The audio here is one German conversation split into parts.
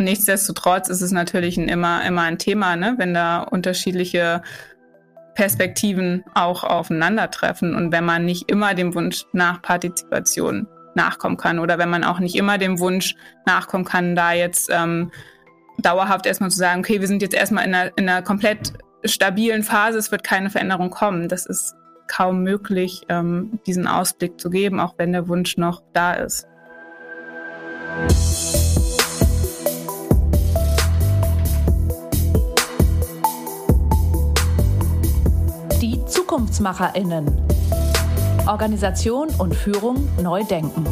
Und nichtsdestotrotz ist es natürlich ein, immer, immer ein Thema, ne? wenn da unterschiedliche Perspektiven auch aufeinandertreffen und wenn man nicht immer dem Wunsch nach Partizipation nachkommen kann oder wenn man auch nicht immer dem Wunsch nachkommen kann, da jetzt ähm, dauerhaft erstmal zu sagen, okay, wir sind jetzt erstmal in einer, in einer komplett stabilen Phase, es wird keine Veränderung kommen. Das ist kaum möglich, ähm, diesen Ausblick zu geben, auch wenn der Wunsch noch da ist. ZukunftsmacherInnen. Organisation und Führung neu denken.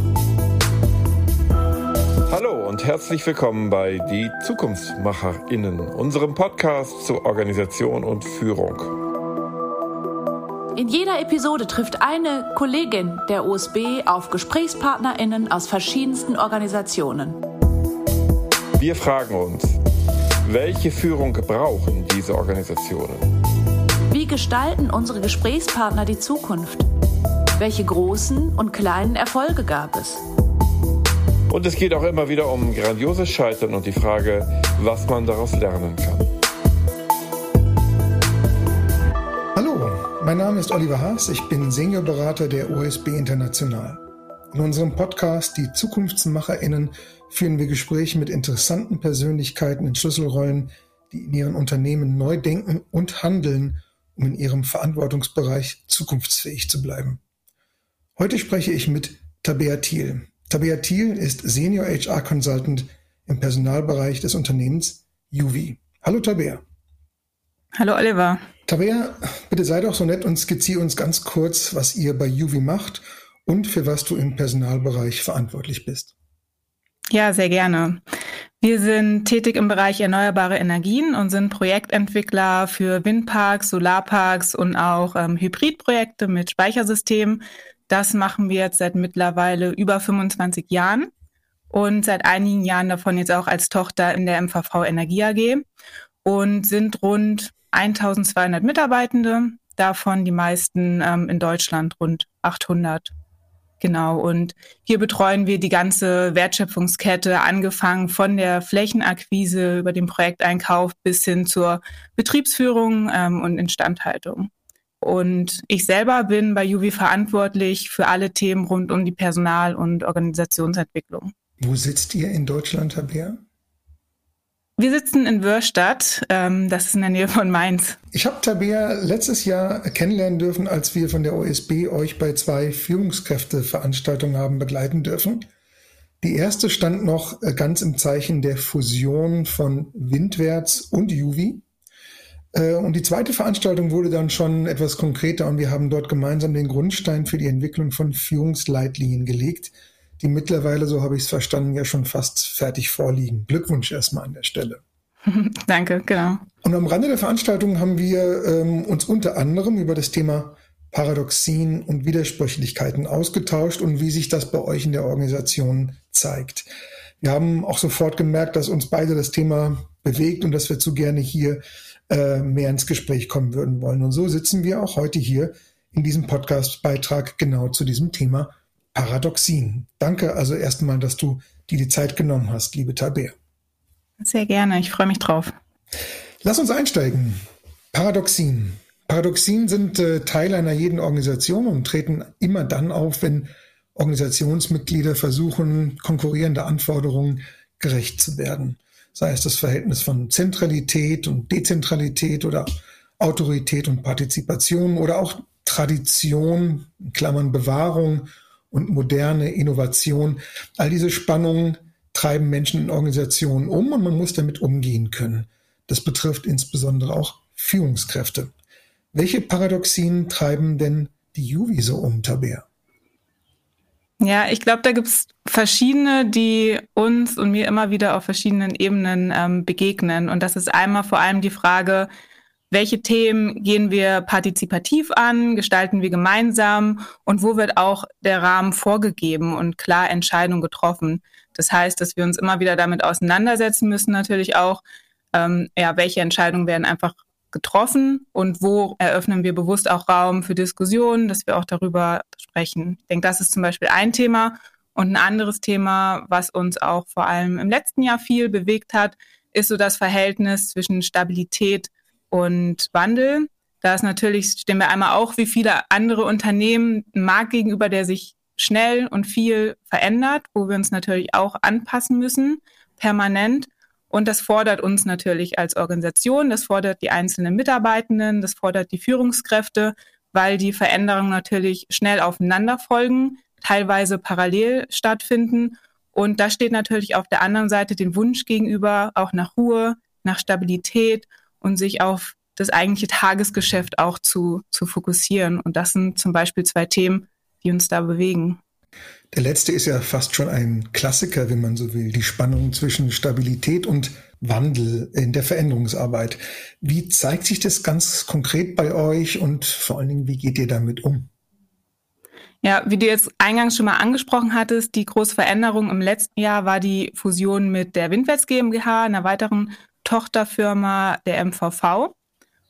Hallo und herzlich willkommen bei Die ZukunftsmacherInnen, unserem Podcast zur Organisation und Führung. In jeder Episode trifft eine Kollegin der OSB auf GesprächspartnerInnen aus verschiedensten Organisationen. Wir fragen uns, welche Führung brauchen diese Organisationen? Wie gestalten unsere Gesprächspartner die Zukunft? Welche großen und kleinen Erfolge gab es? Und es geht auch immer wieder um grandioses Scheitern und die Frage, was man daraus lernen kann. Hallo, mein Name ist Oliver Haas, ich bin Seniorberater der OSB International. In unserem Podcast Die ZukunftsmacherInnen führen wir Gespräche mit interessanten Persönlichkeiten in Schlüsselrollen, die in ihren Unternehmen neu denken und handeln, um in ihrem Verantwortungsbereich zukunftsfähig zu bleiben. Heute spreche ich mit Tabea Thiel. Tabea Thiel ist Senior HR Consultant im Personalbereich des Unternehmens Juvi. Hallo Tabea. Hallo Oliver. Tabea, bitte sei doch so nett und skizziere uns ganz kurz, was ihr bei Juvi macht und für was du im Personalbereich verantwortlich bist. Ja, sehr gerne. Wir sind tätig im Bereich erneuerbare Energien und sind Projektentwickler für Windparks, Solarparks und auch ähm, Hybridprojekte mit Speichersystemen das machen wir jetzt seit mittlerweile über 25 Jahren und seit einigen Jahren davon jetzt auch als Tochter in der MVV Energie AG und sind rund 1200 Mitarbeitende, davon die meisten ähm, in Deutschland rund 800. Genau, und hier betreuen wir die ganze Wertschöpfungskette, angefangen von der Flächenakquise über den Projekteinkauf bis hin zur Betriebsführung ähm, und Instandhaltung. Und ich selber bin bei Juvi verantwortlich für alle Themen rund um die Personal- und Organisationsentwicklung. Wo sitzt ihr in Deutschland, Herr Bär? Wir sitzen in Wörstadt, ähm, das ist in der Nähe von Mainz. Ich habe Tabea letztes Jahr kennenlernen dürfen, als wir von der OSB euch bei zwei Führungskräfteveranstaltungen haben begleiten dürfen. Die erste stand noch äh, ganz im Zeichen der Fusion von Windwärts und Juvi. Äh, und die zweite Veranstaltung wurde dann schon etwas konkreter und wir haben dort gemeinsam den Grundstein für die Entwicklung von Führungsleitlinien gelegt, die mittlerweile, so habe ich es verstanden, ja schon fast fertig vorliegen. Glückwunsch erstmal an der Stelle. Danke, genau. Und am Rande der Veranstaltung haben wir ähm, uns unter anderem über das Thema Paradoxien und Widersprüchlichkeiten ausgetauscht und wie sich das bei euch in der Organisation zeigt. Wir haben auch sofort gemerkt, dass uns beide das Thema bewegt und dass wir zu gerne hier äh, mehr ins Gespräch kommen würden wollen. Und so sitzen wir auch heute hier in diesem Podcast-Beitrag genau zu diesem Thema Paradoxien. Danke also erstmal, dass du dir die Zeit genommen hast, liebe Tabea. Sehr gerne, ich freue mich drauf. Lass uns einsteigen. Paradoxien. Paradoxien sind äh, Teil einer jeden Organisation und treten immer dann auf, wenn Organisationsmitglieder versuchen, konkurrierende Anforderungen gerecht zu werden sei es das Verhältnis von Zentralität und Dezentralität oder Autorität und Partizipation oder auch Tradition, in Klammern Bewahrung und moderne Innovation. All diese Spannungen treiben Menschen in Organisationen um und man muss damit umgehen können. Das betrifft insbesondere auch Führungskräfte. Welche Paradoxien treiben denn die Juvi so um, Taber? Ja, ich glaube, da gibt's verschiedene, die uns und mir immer wieder auf verschiedenen Ebenen ähm, begegnen. Und das ist einmal vor allem die Frage, welche Themen gehen wir partizipativ an, gestalten wir gemeinsam und wo wird auch der Rahmen vorgegeben und klar Entscheidungen getroffen. Das heißt, dass wir uns immer wieder damit auseinandersetzen müssen, natürlich auch, ähm, ja, welche Entscheidungen werden einfach getroffen und wo eröffnen wir bewusst auch Raum für Diskussionen, dass wir auch darüber sprechen. Ich denke, das ist zum Beispiel ein Thema. Und ein anderes Thema, was uns auch vor allem im letzten Jahr viel bewegt hat, ist so das Verhältnis zwischen Stabilität und Wandel. Da ist natürlich, stehen wir einmal auch wie viele andere Unternehmen, ein Markt gegenüber, der sich schnell und viel verändert, wo wir uns natürlich auch anpassen müssen, permanent. Und das fordert uns natürlich als Organisation, das fordert die einzelnen Mitarbeitenden, das fordert die Führungskräfte, weil die Veränderungen natürlich schnell aufeinander folgen, teilweise parallel stattfinden. Und da steht natürlich auf der anderen Seite den Wunsch gegenüber, auch nach Ruhe, nach Stabilität und sich auf das eigentliche Tagesgeschäft auch zu, zu fokussieren. Und das sind zum Beispiel zwei Themen, die uns da bewegen. Der letzte ist ja fast schon ein Klassiker, wenn man so will, die Spannung zwischen Stabilität und Wandel in der Veränderungsarbeit. Wie zeigt sich das ganz konkret bei euch und vor allen Dingen, wie geht ihr damit um? Ja, wie du jetzt eingangs schon mal angesprochen hattest, die große Veränderung im letzten Jahr war die Fusion mit der Windwärts GmbH, einer weiteren Tochterfirma der MVV.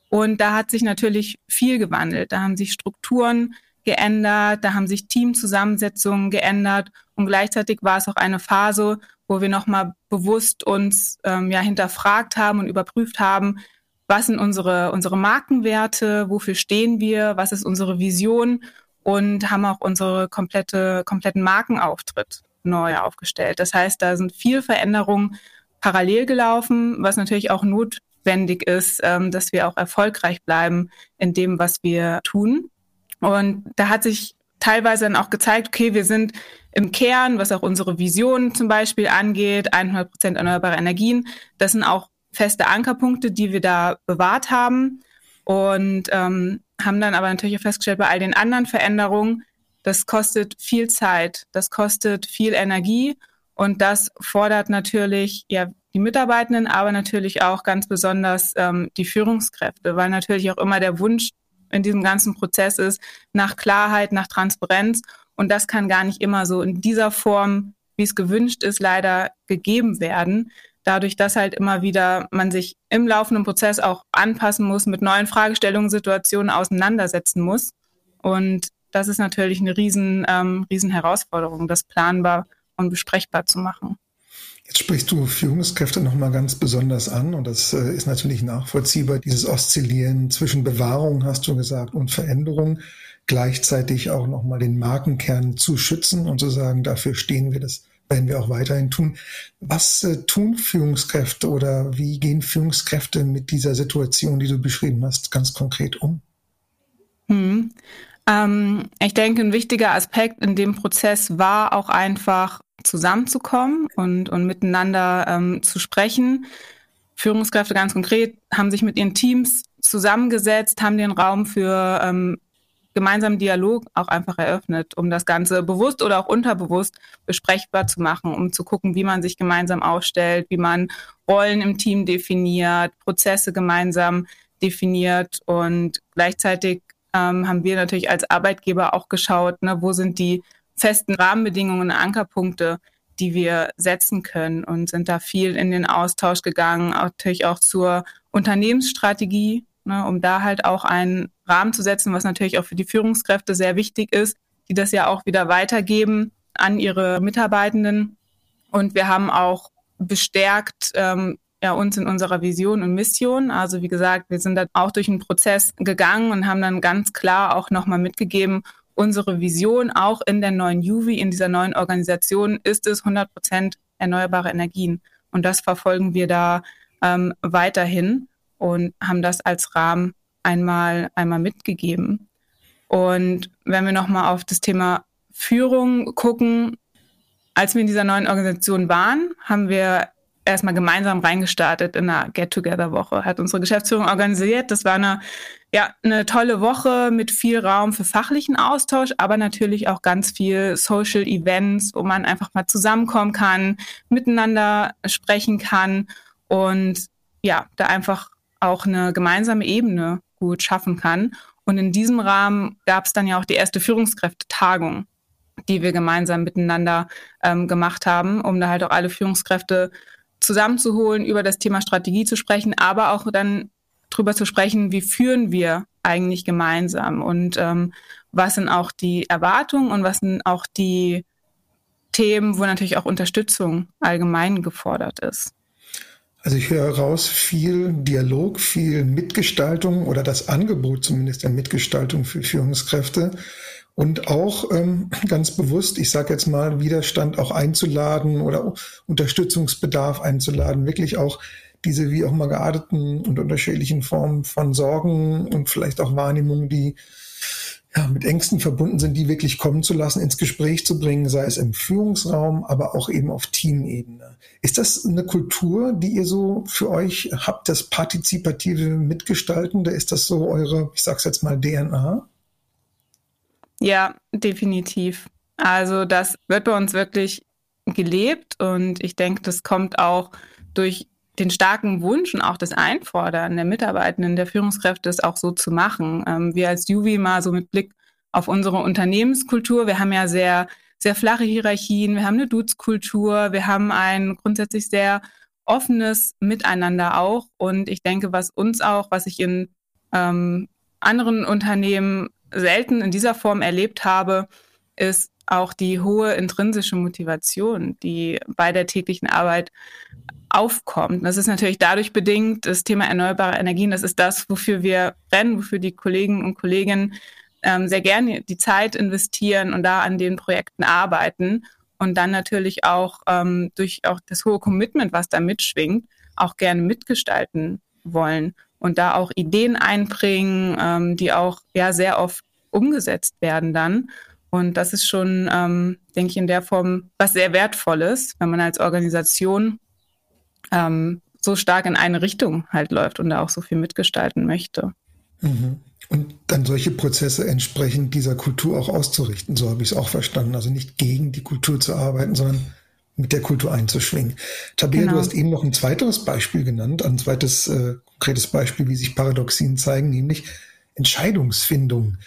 Und da hat sich natürlich viel gewandelt. Da haben sich Strukturen geändert, da haben sich Teamzusammensetzungen geändert und gleichzeitig war es auch eine Phase, wo wir nochmal bewusst uns ähm, ja hinterfragt haben und überprüft haben, was sind unsere, unsere Markenwerte, wofür stehen wir, was ist unsere Vision und haben auch unsere komplette, kompletten Markenauftritt neu aufgestellt. Das heißt, da sind viel Veränderungen parallel gelaufen, was natürlich auch notwendig ist, ähm, dass wir auch erfolgreich bleiben in dem, was wir tun. Und da hat sich teilweise dann auch gezeigt, okay, wir sind im Kern, was auch unsere Vision zum Beispiel angeht, 100 Prozent erneuerbare Energien. Das sind auch feste Ankerpunkte, die wir da bewahrt haben und ähm, haben dann aber natürlich auch festgestellt, bei all den anderen Veränderungen, das kostet viel Zeit, das kostet viel Energie und das fordert natürlich ja die Mitarbeitenden, aber natürlich auch ganz besonders ähm, die Führungskräfte, weil natürlich auch immer der Wunsch in diesem ganzen Prozess ist, nach Klarheit, nach Transparenz. Und das kann gar nicht immer so in dieser Form, wie es gewünscht ist, leider gegeben werden. Dadurch, dass halt immer wieder man sich im laufenden Prozess auch anpassen muss, mit neuen Fragestellungen, Situationen auseinandersetzen muss. Und das ist natürlich eine riesen, ähm, riesen Herausforderung, das planbar und besprechbar zu machen. Jetzt sprichst du Führungskräfte nochmal ganz besonders an und das äh, ist natürlich nachvollziehbar, dieses Oszillieren zwischen Bewahrung, hast du gesagt, und Veränderung, gleichzeitig auch nochmal den Markenkern zu schützen und zu sagen, dafür stehen wir, das werden wir auch weiterhin tun. Was äh, tun Führungskräfte oder wie gehen Führungskräfte mit dieser Situation, die du beschrieben hast, ganz konkret um? Hm. Ähm, ich denke, ein wichtiger Aspekt in dem Prozess war auch einfach zusammenzukommen und, und miteinander ähm, zu sprechen. Führungskräfte ganz konkret haben sich mit ihren Teams zusammengesetzt, haben den Raum für ähm, gemeinsamen Dialog auch einfach eröffnet, um das Ganze bewusst oder auch unterbewusst besprechbar zu machen, um zu gucken, wie man sich gemeinsam aufstellt, wie man Rollen im Team definiert, Prozesse gemeinsam definiert und gleichzeitig ähm, haben wir natürlich als Arbeitgeber auch geschaut, ne, wo sind die festen Rahmenbedingungen, Ankerpunkte, die wir setzen können und sind da viel in den Austausch gegangen, natürlich auch zur Unternehmensstrategie, ne, um da halt auch einen Rahmen zu setzen, was natürlich auch für die Führungskräfte sehr wichtig ist, die das ja auch wieder weitergeben an ihre Mitarbeitenden. Und wir haben auch bestärkt ähm, ja, uns in unserer Vision und Mission. Also wie gesagt, wir sind da auch durch einen Prozess gegangen und haben dann ganz klar auch nochmal mitgegeben, unsere Vision auch in der neuen Juvi, in dieser neuen Organisation, ist es 100 Prozent erneuerbare Energien. Und das verfolgen wir da ähm, weiterhin und haben das als Rahmen einmal, einmal mitgegeben. Und wenn wir nochmal auf das Thema Führung gucken, als wir in dieser neuen Organisation waren, haben wir erstmal gemeinsam reingestartet in einer Get-Together-Woche. Hat unsere Geschäftsführung organisiert. Das war eine, ja, eine tolle Woche mit viel Raum für fachlichen Austausch, aber natürlich auch ganz viel Social Events, wo man einfach mal zusammenkommen kann, miteinander sprechen kann und ja, da einfach auch eine gemeinsame Ebene gut schaffen kann. Und in diesem Rahmen gab es dann ja auch die erste Führungskräftetagung, die wir gemeinsam miteinander ähm, gemacht haben, um da halt auch alle Führungskräfte zusammenzuholen, über das Thema Strategie zu sprechen, aber auch dann drüber zu sprechen, wie führen wir eigentlich gemeinsam und ähm, was sind auch die Erwartungen und was sind auch die Themen, wo natürlich auch Unterstützung allgemein gefordert ist. Also ich höre raus viel Dialog, viel Mitgestaltung oder das Angebot zumindest der Mitgestaltung für Führungskräfte und auch ähm, ganz bewusst, ich sage jetzt mal, Widerstand auch einzuladen oder Unterstützungsbedarf einzuladen, wirklich auch diese wie auch mal gearteten und unterschiedlichen Formen von Sorgen und vielleicht auch Wahrnehmungen, die ja, mit Ängsten verbunden sind, die wirklich kommen zu lassen, ins Gespräch zu bringen, sei es im Führungsraum, aber auch eben auf Teamebene. Ist das eine Kultur, die ihr so für euch habt, das partizipative Mitgestaltende? Ist das so eure, ich sag's jetzt mal, DNA? Ja, definitiv. Also das wird bei uns wirklich gelebt und ich denke, das kommt auch durch den starken Wunsch und auch das Einfordern der Mitarbeitenden, der Führungskräfte, es auch so zu machen. Ähm, wir als Juvi mal so mit Blick auf unsere Unternehmenskultur, wir haben ja sehr, sehr flache Hierarchien, wir haben eine Dutzkultur, wir haben ein grundsätzlich sehr offenes Miteinander auch. Und ich denke, was uns auch, was ich in ähm, anderen Unternehmen selten in dieser Form erlebt habe, ist auch die hohe intrinsische Motivation, die bei der täglichen Arbeit aufkommt. Das ist natürlich dadurch bedingt, das Thema erneuerbare Energien, das ist das, wofür wir rennen, wofür die Kollegen und Kolleginnen ähm, sehr gerne die Zeit investieren und da an den Projekten arbeiten und dann natürlich auch ähm, durch auch das hohe Commitment, was da mitschwingt, auch gerne mitgestalten wollen und da auch Ideen einbringen, ähm, die auch ja sehr oft umgesetzt werden dann. Und das ist schon, ähm, denke ich, in der Form was sehr Wertvolles, wenn man als Organisation ähm, so stark in eine Richtung halt läuft und da auch so viel mitgestalten möchte. Mhm. Und dann solche Prozesse entsprechend dieser Kultur auch auszurichten, so habe ich es auch verstanden. Also nicht gegen die Kultur zu arbeiten, sondern mit der Kultur einzuschwingen. Tabea, genau. du hast eben noch ein weiteres Beispiel genannt, ein zweites äh, konkretes Beispiel, wie sich Paradoxien zeigen, nämlich Entscheidungsfindung.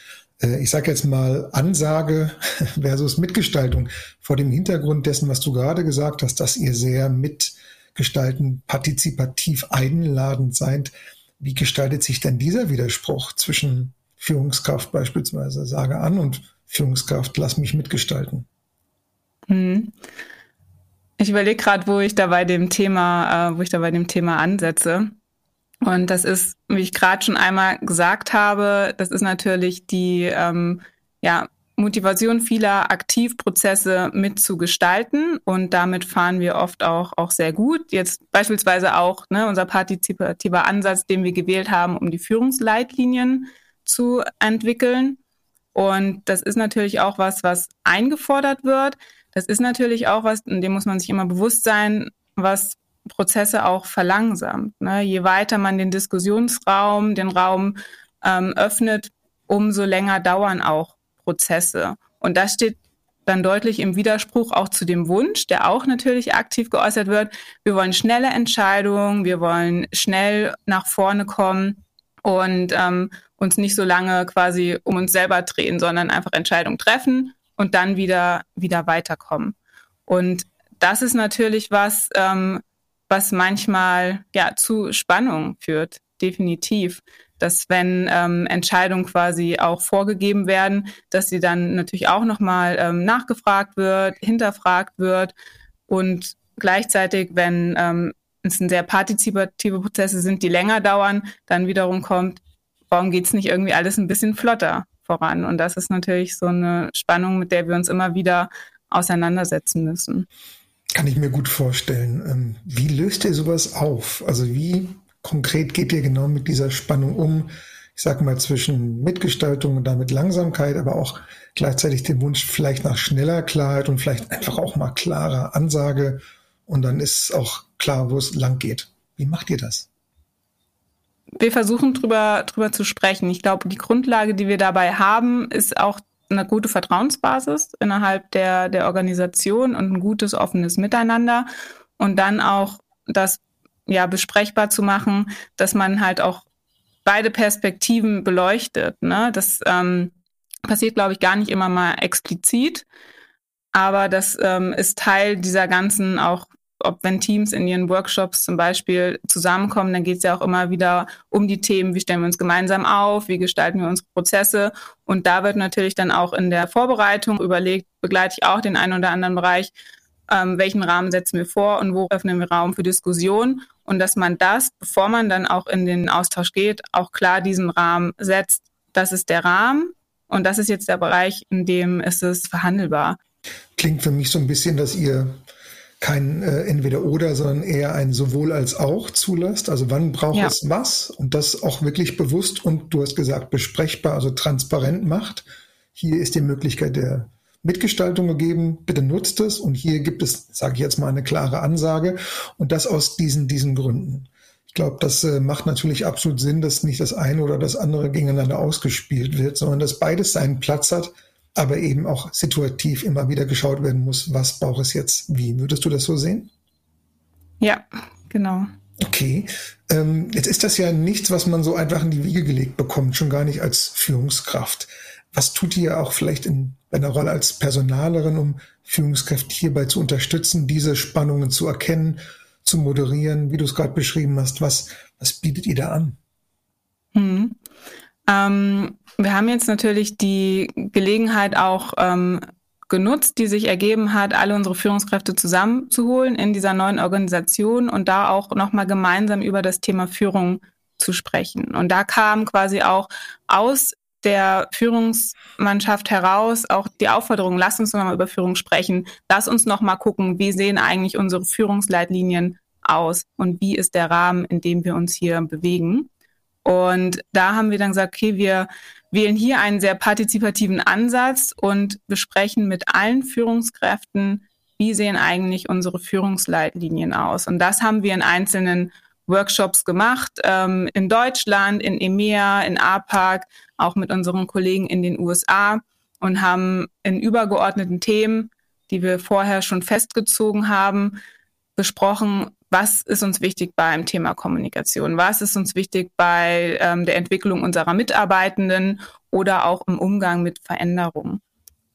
Äh, ich sage jetzt mal Ansage versus Mitgestaltung vor dem Hintergrund dessen, was du gerade gesagt hast, dass ihr sehr mit gestalten, partizipativ einladend seid. Wie gestaltet sich denn dieser Widerspruch zwischen Führungskraft beispielsweise sage an und Führungskraft lass mich mitgestalten? Hm. Ich überlege gerade, wo ich da bei dem Thema, äh, wo ich da bei dem Thema ansetze. Und das ist, wie ich gerade schon einmal gesagt habe, das ist natürlich die ähm, ja, Motivation vieler Aktivprozesse mitzugestalten und damit fahren wir oft auch, auch sehr gut. Jetzt beispielsweise auch ne, unser partizipativer Ansatz, den wir gewählt haben, um die Führungsleitlinien zu entwickeln. Und das ist natürlich auch was, was eingefordert wird. Das ist natürlich auch was, in dem muss man sich immer bewusst sein, was Prozesse auch verlangsamt. Ne? Je weiter man den Diskussionsraum, den Raum ähm, öffnet, umso länger dauern auch Prozesse. Und das steht dann deutlich im Widerspruch auch zu dem Wunsch, der auch natürlich aktiv geäußert wird. Wir wollen schnelle Entscheidungen, wir wollen schnell nach vorne kommen und ähm, uns nicht so lange quasi um uns selber drehen, sondern einfach Entscheidungen treffen und dann wieder wieder weiterkommen. Und das ist natürlich was, ähm, was manchmal ja zu Spannung führt, definitiv dass wenn ähm, Entscheidungen quasi auch vorgegeben werden, dass sie dann natürlich auch nochmal ähm, nachgefragt wird, hinterfragt wird und gleichzeitig, wenn ähm, es sehr partizipative Prozesse sind, die länger dauern, dann wiederum kommt, warum geht es nicht irgendwie alles ein bisschen flotter voran? Und das ist natürlich so eine Spannung, mit der wir uns immer wieder auseinandersetzen müssen. Kann ich mir gut vorstellen. Ähm, wie löst ihr sowas auf? Also wie konkret geht ihr genau mit dieser Spannung um? Ich sage mal zwischen Mitgestaltung und damit Langsamkeit, aber auch gleichzeitig den Wunsch vielleicht nach schneller Klarheit und vielleicht einfach auch mal klarer Ansage. Und dann ist auch klar, wo es lang geht. Wie macht ihr das? Wir versuchen drüber, drüber zu sprechen. Ich glaube, die Grundlage, die wir dabei haben, ist auch eine gute Vertrauensbasis innerhalb der, der Organisation und ein gutes, offenes Miteinander. Und dann auch das ja besprechbar zu machen, dass man halt auch beide Perspektiven beleuchtet. Ne? Das ähm, passiert, glaube ich, gar nicht immer mal explizit, aber das ähm, ist Teil dieser ganzen auch ob wenn Teams in ihren Workshops zum Beispiel zusammenkommen, dann geht es ja auch immer wieder um die Themen, wie stellen wir uns gemeinsam auf, wie gestalten wir unsere Prozesse. Und da wird natürlich dann auch in der Vorbereitung überlegt, begleite ich auch den einen oder anderen Bereich, ähm, welchen Rahmen setzen wir vor und wo öffnen wir Raum für Diskussion. Und dass man das, bevor man dann auch in den Austausch geht, auch klar diesen Rahmen setzt. Das ist der Rahmen und das ist jetzt der Bereich, in dem ist es verhandelbar. Klingt für mich so ein bisschen, dass ihr kein äh, Entweder-Oder, sondern eher ein sowohl als auch zulasst. Also wann braucht ja. es was und das auch wirklich bewusst und du hast gesagt besprechbar, also transparent macht. Hier ist die Möglichkeit der Mitgestaltung gegeben, bitte nutzt es und hier gibt es, sage ich jetzt mal, eine klare Ansage und das aus diesen, diesen Gründen. Ich glaube, das äh, macht natürlich absolut Sinn, dass nicht das eine oder das andere gegeneinander ausgespielt wird, sondern dass beides seinen Platz hat, aber eben auch situativ immer wieder geschaut werden muss, was braucht es jetzt wie. Würdest du das so sehen? Ja, genau. Okay, ähm, jetzt ist das ja nichts, was man so einfach in die Wiege gelegt bekommt, schon gar nicht als Führungskraft. Was tut ihr auch vielleicht in deiner Rolle als Personalerin, um Führungskräfte hierbei zu unterstützen, diese Spannungen zu erkennen, zu moderieren, wie du es gerade beschrieben hast? Was, was bietet ihr da an? Hm. Ähm, wir haben jetzt natürlich die Gelegenheit auch ähm, genutzt, die sich ergeben hat, alle unsere Führungskräfte zusammenzuholen in dieser neuen Organisation und da auch nochmal gemeinsam über das Thema Führung zu sprechen. Und da kam quasi auch aus der Führungsmannschaft heraus auch die Aufforderung, lass uns nochmal über Führung sprechen, lass uns nochmal gucken, wie sehen eigentlich unsere Führungsleitlinien aus und wie ist der Rahmen, in dem wir uns hier bewegen. Und da haben wir dann gesagt, okay, wir wählen hier einen sehr partizipativen Ansatz und besprechen mit allen Führungskräften, wie sehen eigentlich unsere Führungsleitlinien aus. Und das haben wir in einzelnen Workshops gemacht, ähm, in Deutschland, in EMEA, in APAC, auch mit unseren Kollegen in den USA und haben in übergeordneten Themen, die wir vorher schon festgezogen haben, besprochen, was ist uns wichtig beim Thema Kommunikation, was ist uns wichtig bei ähm, der Entwicklung unserer Mitarbeitenden oder auch im Umgang mit Veränderungen.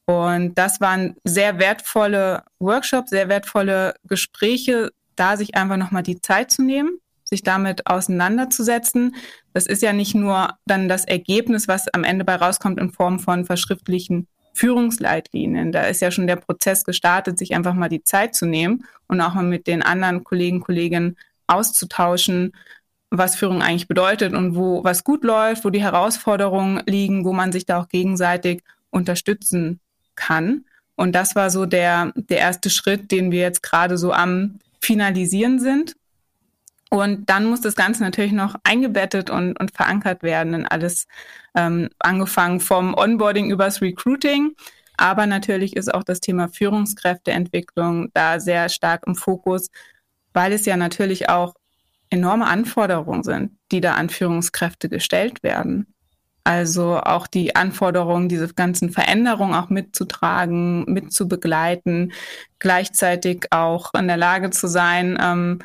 Und das waren sehr wertvolle Workshops, sehr wertvolle Gespräche, da sich einfach nochmal die Zeit zu nehmen, sich damit auseinanderzusetzen. Das ist ja nicht nur dann das Ergebnis, was am Ende bei rauskommt in Form von verschriftlichen Führungsleitlinien. Da ist ja schon der Prozess gestartet, sich einfach mal die Zeit zu nehmen und auch mal mit den anderen Kollegen, Kolleginnen auszutauschen, was Führung eigentlich bedeutet und wo was gut läuft, wo die Herausforderungen liegen, wo man sich da auch gegenseitig unterstützen kann. Und das war so der, der erste Schritt, den wir jetzt gerade so am Finalisieren sind. Und dann muss das Ganze natürlich noch eingebettet und, und verankert werden in alles, ähm, angefangen vom Onboarding übers Recruiting. Aber natürlich ist auch das Thema Führungskräfteentwicklung da sehr stark im Fokus, weil es ja natürlich auch enorme Anforderungen sind, die da an Führungskräfte gestellt werden. Also auch die Anforderungen, diese ganzen Veränderungen auch mitzutragen, mitzubegleiten, gleichzeitig auch in der Lage zu sein, ähm,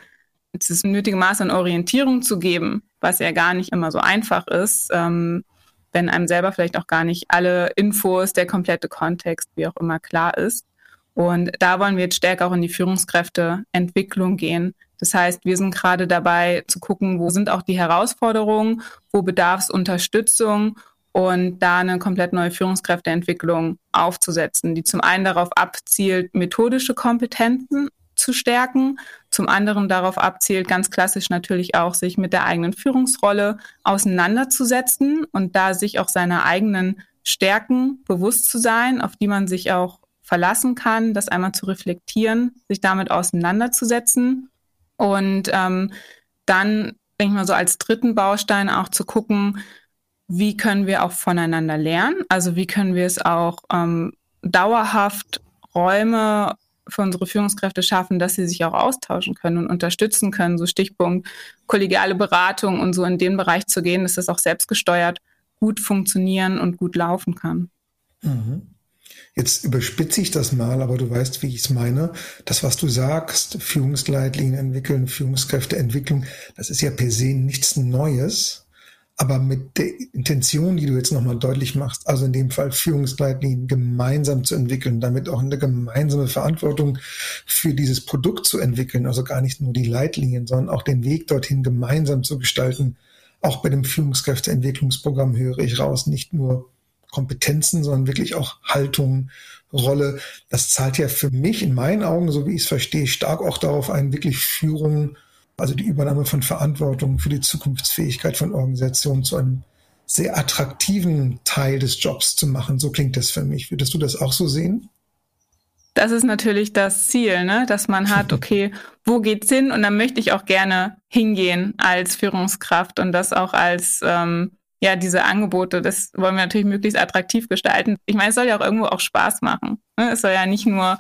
das nötige Maß an Orientierung zu geben, was ja gar nicht immer so einfach ist, ähm, wenn einem selber vielleicht auch gar nicht alle Infos, der komplette Kontext, wie auch immer klar ist. Und da wollen wir jetzt stärker auch in die Führungskräfteentwicklung gehen. Das heißt, wir sind gerade dabei zu gucken, wo sind auch die Herausforderungen, wo bedarf es Unterstützung und da eine komplett neue Führungskräfteentwicklung aufzusetzen, die zum einen darauf abzielt, methodische Kompetenzen zu stärken, zum anderen darauf abzielt, ganz klassisch natürlich auch, sich mit der eigenen Führungsrolle auseinanderzusetzen und da sich auch seiner eigenen Stärken bewusst zu sein, auf die man sich auch verlassen kann, das einmal zu reflektieren, sich damit auseinanderzusetzen. Und ähm, dann, denke ich mal, so als dritten Baustein auch zu gucken, wie können wir auch voneinander lernen, also wie können wir es auch ähm, dauerhaft Räume für unsere Führungskräfte schaffen, dass sie sich auch austauschen können und unterstützen können. So Stichpunkt kollegiale Beratung und so in den Bereich zu gehen, dass das auch selbstgesteuert gut funktionieren und gut laufen kann. Mhm. Jetzt überspitze ich das mal, aber du weißt, wie ich es meine. Das, was du sagst, Führungsleitlinien entwickeln, Führungskräfteentwicklung, das ist ja per se nichts Neues. Aber mit der Intention, die du jetzt nochmal deutlich machst, also in dem Fall Führungsleitlinien gemeinsam zu entwickeln, damit auch eine gemeinsame Verantwortung für dieses Produkt zu entwickeln, also gar nicht nur die Leitlinien, sondern auch den Weg dorthin gemeinsam zu gestalten. Auch bei dem Führungskräfteentwicklungsprogramm höre ich raus, nicht nur Kompetenzen, sondern wirklich auch Haltung, Rolle. Das zahlt ja für mich in meinen Augen, so wie ich es verstehe, stark auch darauf ein, wirklich Führung also die Übernahme von Verantwortung für die Zukunftsfähigkeit von Organisationen zu einem sehr attraktiven Teil des Jobs zu machen. So klingt das für mich. Würdest du das auch so sehen? Das ist natürlich das Ziel, ne? dass man hat, okay, wo geht's hin? Und dann möchte ich auch gerne hingehen als Führungskraft und das auch als ähm, ja diese Angebote. Das wollen wir natürlich möglichst attraktiv gestalten. Ich meine, es soll ja auch irgendwo auch Spaß machen. Ne? Es soll ja nicht nur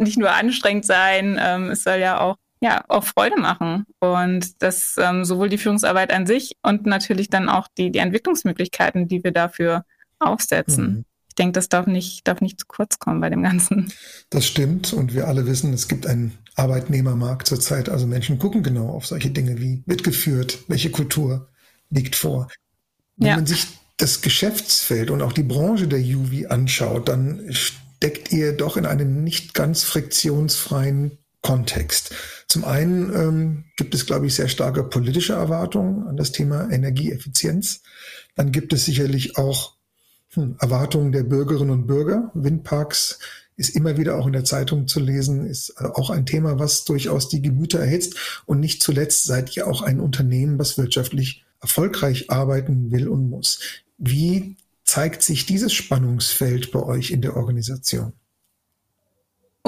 nicht nur anstrengend sein. Ähm, es soll ja auch ja auch Freude machen und das ähm, sowohl die Führungsarbeit an sich und natürlich dann auch die die Entwicklungsmöglichkeiten, die wir dafür aufsetzen. Mhm. Ich denke, das darf nicht darf nicht zu kurz kommen bei dem Ganzen. Das stimmt und wir alle wissen, es gibt einen Arbeitnehmermarkt zurzeit. Also Menschen gucken genau auf solche Dinge wie wird geführt, welche Kultur liegt vor. Wenn ja. man sich das Geschäftsfeld und auch die Branche der UV anschaut, dann steckt ihr doch in einem nicht ganz friktionsfreien Kontext. Zum einen ähm, gibt es, glaube ich, sehr starke politische Erwartungen an das Thema Energieeffizienz. Dann gibt es sicherlich auch hm, Erwartungen der Bürgerinnen und Bürger. Windparks ist immer wieder auch in der Zeitung zu lesen, ist auch ein Thema, was durchaus die Gemüter erhitzt. Und nicht zuletzt seid ihr auch ein Unternehmen, was wirtschaftlich erfolgreich arbeiten will und muss. Wie zeigt sich dieses Spannungsfeld bei euch in der Organisation?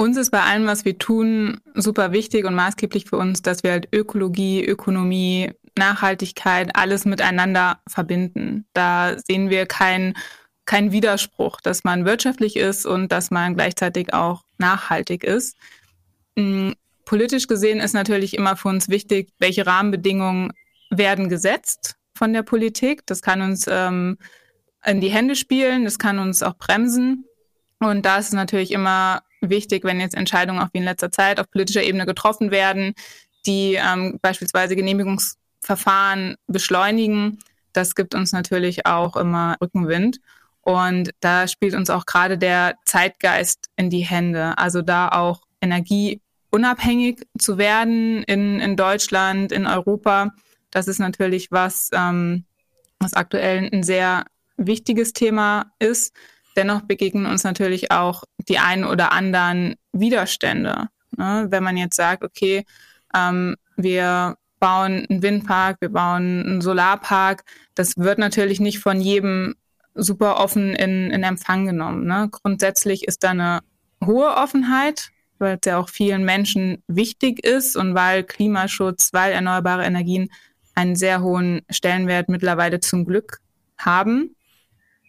Uns ist bei allem, was wir tun, super wichtig und maßgeblich für uns, dass wir halt Ökologie, Ökonomie, Nachhaltigkeit, alles miteinander verbinden. Da sehen wir keinen kein Widerspruch, dass man wirtschaftlich ist und dass man gleichzeitig auch nachhaltig ist. Mm, politisch gesehen ist natürlich immer für uns wichtig, welche Rahmenbedingungen werden gesetzt von der Politik. Das kann uns ähm, in die Hände spielen, das kann uns auch bremsen. Und da ist es natürlich immer wichtig, wenn jetzt Entscheidungen auch wie in letzter Zeit auf politischer Ebene getroffen werden, die ähm, beispielsweise Genehmigungsverfahren beschleunigen. Das gibt uns natürlich auch immer Rückenwind. Und da spielt uns auch gerade der Zeitgeist in die Hände. Also da auch energieunabhängig zu werden in, in Deutschland, in Europa. Das ist natürlich was, ähm, was aktuell ein sehr wichtiges Thema ist. Dennoch begegnen uns natürlich auch die einen oder anderen Widerstände. Ne? Wenn man jetzt sagt, okay, ähm, wir bauen einen Windpark, wir bauen einen Solarpark, das wird natürlich nicht von jedem super offen in, in Empfang genommen. Ne? Grundsätzlich ist da eine hohe Offenheit, weil es ja auch vielen Menschen wichtig ist und weil Klimaschutz, weil erneuerbare Energien einen sehr hohen Stellenwert mittlerweile zum Glück haben.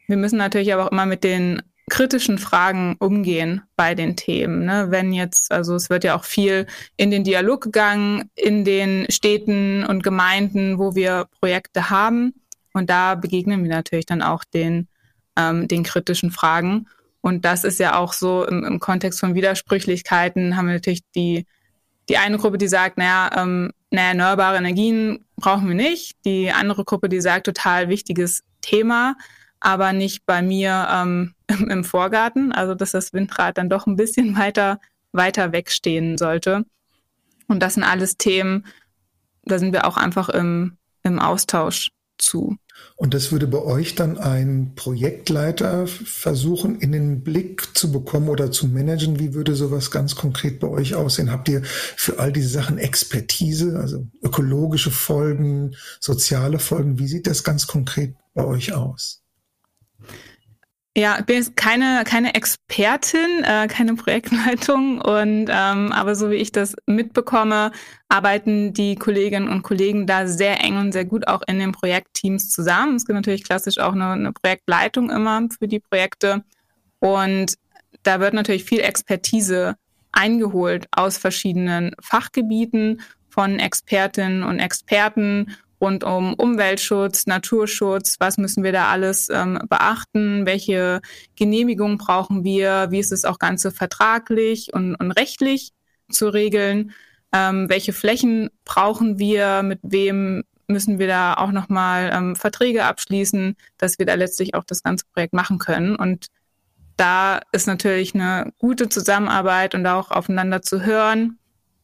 Wir müssen natürlich aber auch immer mit den kritischen Fragen umgehen bei den Themen. Ne? Wenn jetzt, also es wird ja auch viel in den Dialog gegangen, in den Städten und Gemeinden, wo wir Projekte haben. Und da begegnen wir natürlich dann auch den, ähm, den kritischen Fragen. Und das ist ja auch so im, im Kontext von Widersprüchlichkeiten haben wir natürlich die, die eine Gruppe, die sagt, naja, ähm, naja, erneuerbare Energien brauchen wir nicht. Die andere Gruppe, die sagt, total wichtiges Thema aber nicht bei mir ähm, im, Vorgarten. Also dass das Windrad dann doch ein bisschen weiter, weiter wegstehen sollte. Und das sind alles Themen, da sind wir auch einfach im, im Austausch zu. Und das würde bei euch dann ein Projektleiter versuchen, in den Blick zu bekommen oder zu managen? Wie würde sowas ganz konkret bei euch aussehen? Habt ihr für all diese Sachen Expertise, also ökologische Folgen, soziale Folgen? Wie sieht das ganz konkret bei euch aus? Ja, ich bin jetzt keine, keine Expertin, äh, keine Projektleitung und ähm, aber so wie ich das mitbekomme, arbeiten die Kolleginnen und Kollegen da sehr eng und sehr gut auch in den Projektteams zusammen. Es gibt natürlich klassisch auch eine, eine Projektleitung immer für die Projekte und da wird natürlich viel Expertise eingeholt aus verschiedenen Fachgebieten von Expertinnen und Experten rund um Umweltschutz, Naturschutz, was müssen wir da alles ähm, beachten, welche Genehmigungen brauchen wir, wie ist es auch ganze vertraglich und, und rechtlich zu regeln, ähm, welche Flächen brauchen wir, mit wem müssen wir da auch nochmal ähm, Verträge abschließen, dass wir da letztlich auch das ganze Projekt machen können. Und da ist natürlich eine gute Zusammenarbeit und auch aufeinander zu hören,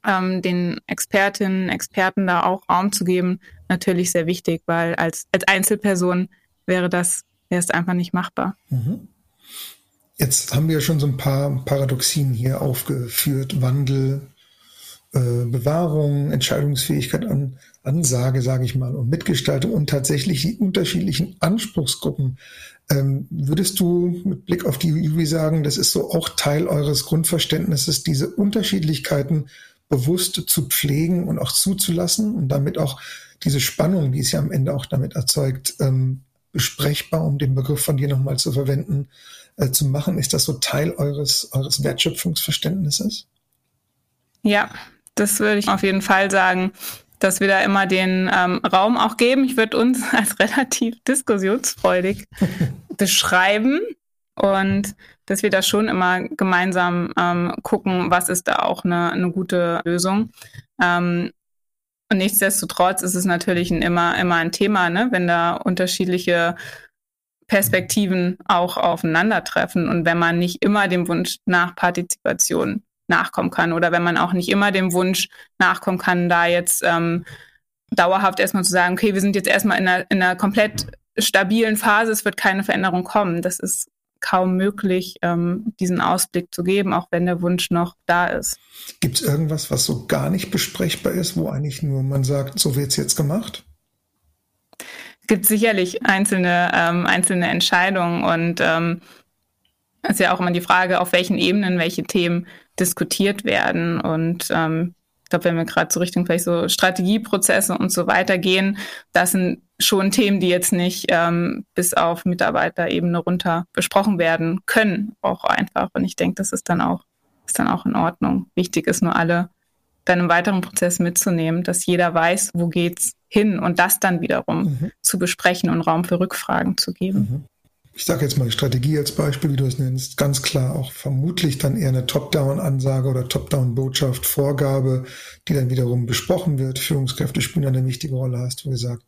ähm, den Expertinnen, Experten da auch Raum zu geben, natürlich sehr wichtig, weil als, als Einzelperson wäre das, es einfach nicht machbar. Mhm. Jetzt haben wir schon so ein paar Paradoxien hier aufgeführt. Wandel, äh, Bewahrung, Entscheidungsfähigkeit, an, Ansage, sage ich mal, und Mitgestaltung und tatsächlich die unterschiedlichen Anspruchsgruppen. Ähm, würdest du mit Blick auf die UWI sagen, das ist so auch Teil eures Grundverständnisses, diese Unterschiedlichkeiten bewusst zu pflegen und auch zuzulassen und damit auch diese Spannung, die es ja am Ende auch damit erzeugt, ähm, besprechbar, um den Begriff von dir nochmal zu verwenden, äh, zu machen. Ist das so Teil eures, eures Wertschöpfungsverständnisses? Ja, das würde ich auf jeden Fall sagen, dass wir da immer den ähm, Raum auch geben. Ich würde uns als relativ diskussionsfreudig beschreiben und dass wir da schon immer gemeinsam ähm, gucken, was ist da auch eine, eine gute Lösung. Ähm, und nichtsdestotrotz ist es natürlich ein, immer, immer ein Thema, ne? wenn da unterschiedliche Perspektiven auch aufeinandertreffen und wenn man nicht immer dem Wunsch nach Partizipation nachkommen kann oder wenn man auch nicht immer dem Wunsch nachkommen kann, da jetzt ähm, dauerhaft erstmal zu sagen, okay, wir sind jetzt erstmal in einer, in einer komplett stabilen Phase, es wird keine Veränderung kommen. Das ist kaum möglich, ähm, diesen Ausblick zu geben, auch wenn der Wunsch noch da ist. Gibt es irgendwas, was so gar nicht besprechbar ist, wo eigentlich nur man sagt, so wird es jetzt gemacht? gibt sicherlich einzelne, ähm, einzelne Entscheidungen und ähm, es ist ja auch immer die Frage, auf welchen Ebenen welche Themen diskutiert werden. Und ähm, ich glaube, wenn wir gerade so Richtung vielleicht so Strategieprozesse und so weiter gehen, das sind schon Themen, die jetzt nicht ähm, bis auf Mitarbeiterebene runter besprochen werden können, auch einfach. Und ich denke, das ist dann auch, ist dann auch in Ordnung. Wichtig ist nur alle dann im weiteren Prozess mitzunehmen, dass jeder weiß, wo geht's hin und das dann wiederum mhm. zu besprechen und Raum für Rückfragen zu geben. Mhm. Ich sage jetzt mal Strategie als Beispiel, wie du es nennst, ganz klar auch vermutlich dann eher eine Top-Down-Ansage oder Top-Down-Botschaft, Vorgabe, die dann wiederum besprochen wird. Führungskräfte spielen eine wichtige Rolle, hast du gesagt.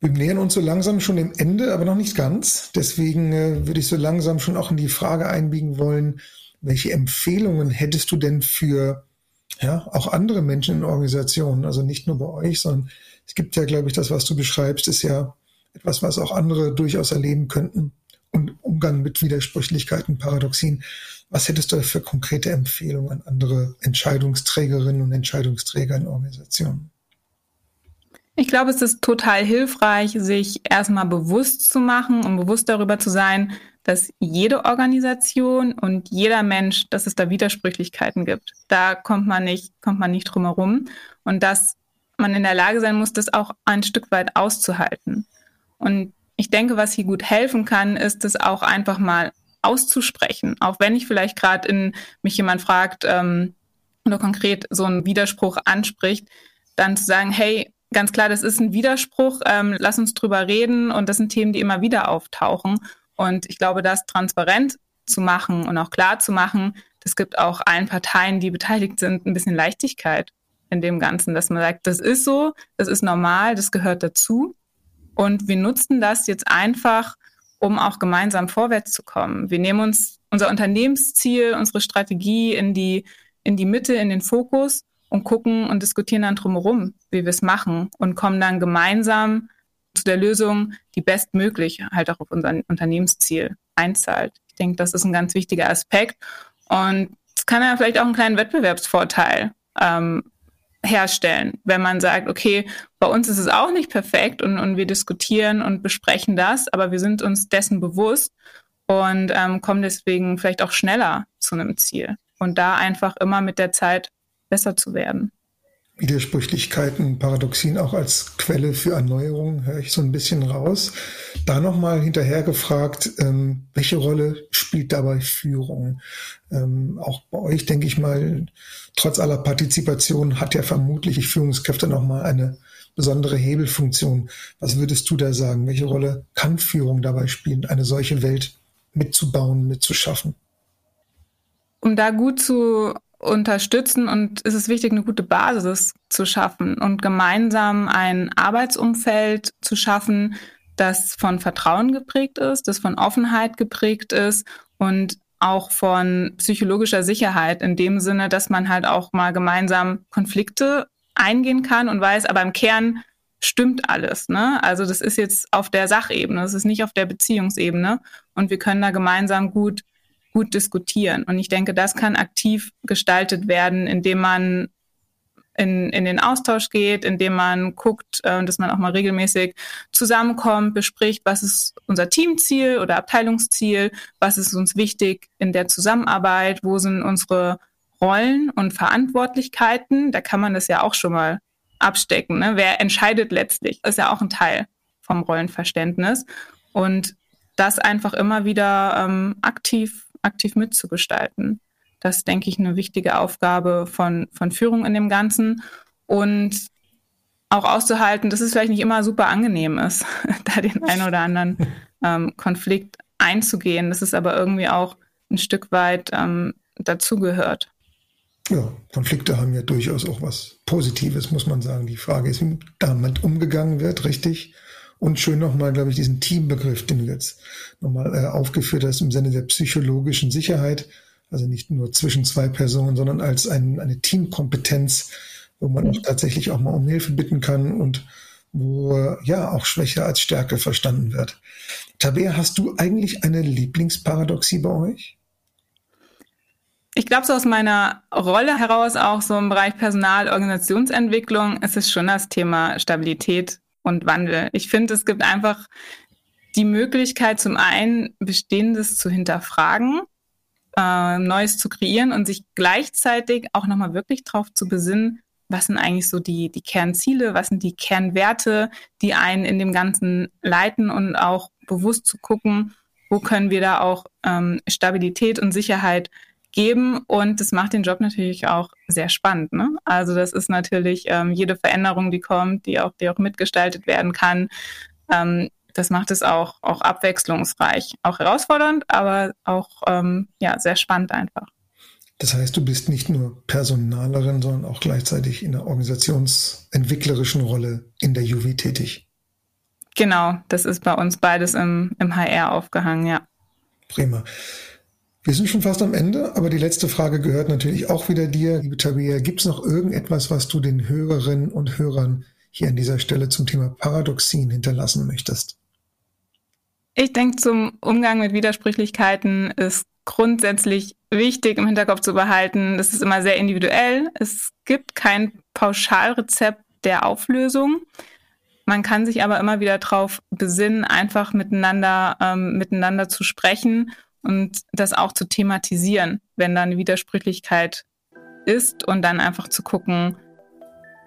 Wir nähern uns so langsam schon dem Ende, aber noch nicht ganz. Deswegen äh, würde ich so langsam schon auch in die Frage einbiegen wollen, welche Empfehlungen hättest du denn für ja, auch andere Menschen in Organisationen, also nicht nur bei euch, sondern es gibt ja, glaube ich, das, was du beschreibst, ist ja etwas, was auch andere durchaus erleben könnten. Und Umgang mit Widersprüchlichkeiten, Paradoxien. Was hättest du für konkrete Empfehlungen an andere Entscheidungsträgerinnen und Entscheidungsträger in Organisationen? Ich glaube, es ist total hilfreich, sich erstmal bewusst zu machen und bewusst darüber zu sein, dass jede Organisation und jeder Mensch, dass es da Widersprüchlichkeiten gibt. Da kommt man nicht, kommt man nicht drum herum. Und dass man in der Lage sein muss, das auch ein Stück weit auszuhalten. Und ich denke, was hier gut helfen kann, ist es auch einfach mal auszusprechen. Auch wenn ich vielleicht gerade in mich jemand fragt ähm, oder konkret so einen Widerspruch anspricht, dann zu sagen, hey, ganz klar, das ist ein Widerspruch, ähm, lass uns drüber reden und das sind Themen, die immer wieder auftauchen. Und ich glaube, das transparent zu machen und auch klar zu machen, das gibt auch allen Parteien, die beteiligt sind, ein bisschen Leichtigkeit in dem Ganzen, dass man sagt, das ist so, das ist normal, das gehört dazu. Und wir nutzen das jetzt einfach, um auch gemeinsam vorwärts zu kommen. Wir nehmen uns unser Unternehmensziel, unsere Strategie in die, in die Mitte, in den Fokus und gucken und diskutieren dann drumherum, wie wir es machen und kommen dann gemeinsam zu der Lösung, die bestmöglich halt auch auf unser Unternehmensziel einzahlt. Ich denke, das ist ein ganz wichtiger Aspekt. Und es kann ja vielleicht auch einen kleinen Wettbewerbsvorteil ähm, herstellen, wenn man sagt, okay, bei uns ist es auch nicht perfekt und, und wir diskutieren und besprechen das, aber wir sind uns dessen bewusst und ähm, kommen deswegen vielleicht auch schneller zu einem Ziel und da einfach immer mit der Zeit besser zu werden. Widersprüchlichkeiten, Paradoxien auch als Quelle für Erneuerung höre ich so ein bisschen raus. Da nochmal hinterher gefragt, ähm, welche Rolle spielt dabei Führung? Ähm, auch bei euch, denke ich mal, trotz aller Partizipation hat ja vermutlich ich Führungskräfte nochmal eine besondere Hebelfunktion. Was würdest du da sagen? Welche Rolle kann Führung dabei spielen, eine solche Welt mitzubauen, mitzuschaffen? Um da gut zu unterstützen und es ist wichtig, eine gute Basis zu schaffen und gemeinsam ein Arbeitsumfeld zu schaffen, das von Vertrauen geprägt ist, das von Offenheit geprägt ist und auch von psychologischer Sicherheit in dem Sinne, dass man halt auch mal gemeinsam Konflikte eingehen kann und weiß, aber im Kern stimmt alles. Ne? Also das ist jetzt auf der Sachebene, das ist nicht auf der Beziehungsebene und wir können da gemeinsam gut gut diskutieren. Und ich denke, das kann aktiv gestaltet werden, indem man in, in den Austausch geht, indem man guckt, äh, dass man auch mal regelmäßig zusammenkommt, bespricht, was ist unser Teamziel oder Abteilungsziel, was ist uns wichtig in der Zusammenarbeit, wo sind unsere Rollen und Verantwortlichkeiten. Da kann man das ja auch schon mal abstecken. Ne? Wer entscheidet letztlich? Ist ja auch ein Teil vom Rollenverständnis. Und das einfach immer wieder ähm, aktiv aktiv mitzugestalten. Das ist, denke ich, eine wichtige Aufgabe von, von Führung in dem Ganzen. Und auch auszuhalten, dass es vielleicht nicht immer super angenehm ist, da den einen oder anderen ähm, Konflikt einzugehen, dass es aber irgendwie auch ein Stück weit ähm, dazugehört. Ja, Konflikte haben ja durchaus auch was Positives, muss man sagen. Die Frage ist, wie damit umgegangen wird, richtig? Und schön nochmal, glaube ich, diesen Teambegriff, den du jetzt nochmal äh, aufgeführt hast im Sinne der psychologischen Sicherheit. Also nicht nur zwischen zwei Personen, sondern als ein, eine Teamkompetenz, wo man auch tatsächlich auch mal um Hilfe bitten kann und wo ja auch Schwäche als Stärke verstanden wird. Tabea, hast du eigentlich eine Lieblingsparadoxie bei euch? Ich glaube, so aus meiner Rolle heraus, auch so im Bereich Personalorganisationsentwicklung, ist es schon das Thema Stabilität und Wandel. Ich finde, es gibt einfach die Möglichkeit, zum einen Bestehendes zu hinterfragen, äh, Neues zu kreieren und sich gleichzeitig auch nochmal wirklich drauf zu besinnen, was sind eigentlich so die, die Kernziele, was sind die Kernwerte, die einen in dem Ganzen leiten und auch bewusst zu gucken, wo können wir da auch ähm, Stabilität und Sicherheit geben. Und das macht den Job natürlich auch sehr spannend. Ne? Also das ist natürlich ähm, jede Veränderung, die kommt, die auch, die auch mitgestaltet werden kann. Ähm, das macht es auch, auch abwechslungsreich, auch herausfordernd, aber auch ähm, ja, sehr spannend einfach. Das heißt, du bist nicht nur Personalerin, sondern auch gleichzeitig in der organisationsentwicklerischen Rolle in der Juvi tätig. Genau, das ist bei uns beides im, im HR aufgehangen, ja. Prima. Wir sind schon fast am Ende, aber die letzte Frage gehört natürlich auch wieder dir, liebe Tabea. Gibt es noch irgendetwas, was du den Hörerinnen und Hörern hier an dieser Stelle zum Thema Paradoxien hinterlassen möchtest? Ich denke, zum Umgang mit Widersprüchlichkeiten ist grundsätzlich wichtig im Hinterkopf zu behalten. Das ist immer sehr individuell. Es gibt kein Pauschalrezept der Auflösung. Man kann sich aber immer wieder darauf besinnen, einfach miteinander, ähm, miteinander zu sprechen und das auch zu thematisieren, wenn da eine Widersprüchlichkeit ist und dann einfach zu gucken,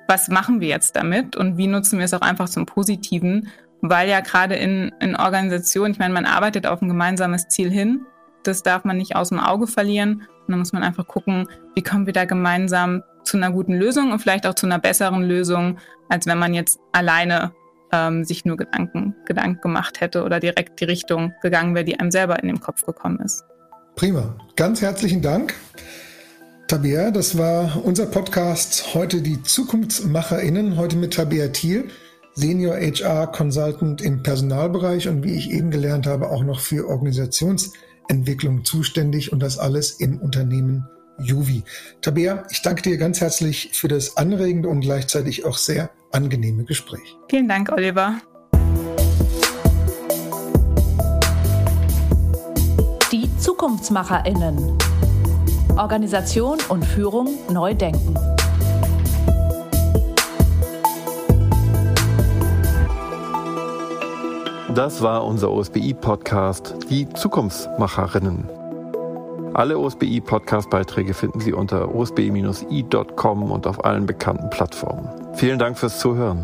was machen wir jetzt damit und wie nutzen wir es auch einfach zum Positiven, weil ja gerade in, in Organisationen, ich meine, man arbeitet auf ein gemeinsames Ziel hin, das darf man nicht aus dem Auge verlieren. Und dann muss man einfach gucken, wie kommen wir da gemeinsam zu einer guten Lösung und vielleicht auch zu einer besseren Lösung, als wenn man jetzt alleine ähm, sich nur Gedanken, Gedanken gemacht hätte oder direkt die Richtung gegangen wäre, die einem selber in den Kopf gekommen ist. Prima. Ganz herzlichen Dank. Tabea, das war unser Podcast heute die ZukunftsmacherInnen, heute mit Tabea Thiel, Senior HR Consultant im Personalbereich und wie ich eben gelernt habe, auch noch für Organisationsentwicklung zuständig und das alles im Unternehmen Juvi. Tabea, ich danke dir ganz herzlich für das anregende und gleichzeitig auch sehr angenehme Gespräch. Vielen Dank, Oliver. Die ZukunftsmacherInnen. Organisation und Führung neu denken. Das war unser OSBI-Podcast, die Zukunftsmacherinnen. Alle OSBI-Podcast-Beiträge finden Sie unter osbi-i.com und auf allen bekannten Plattformen. Vielen Dank fürs Zuhören.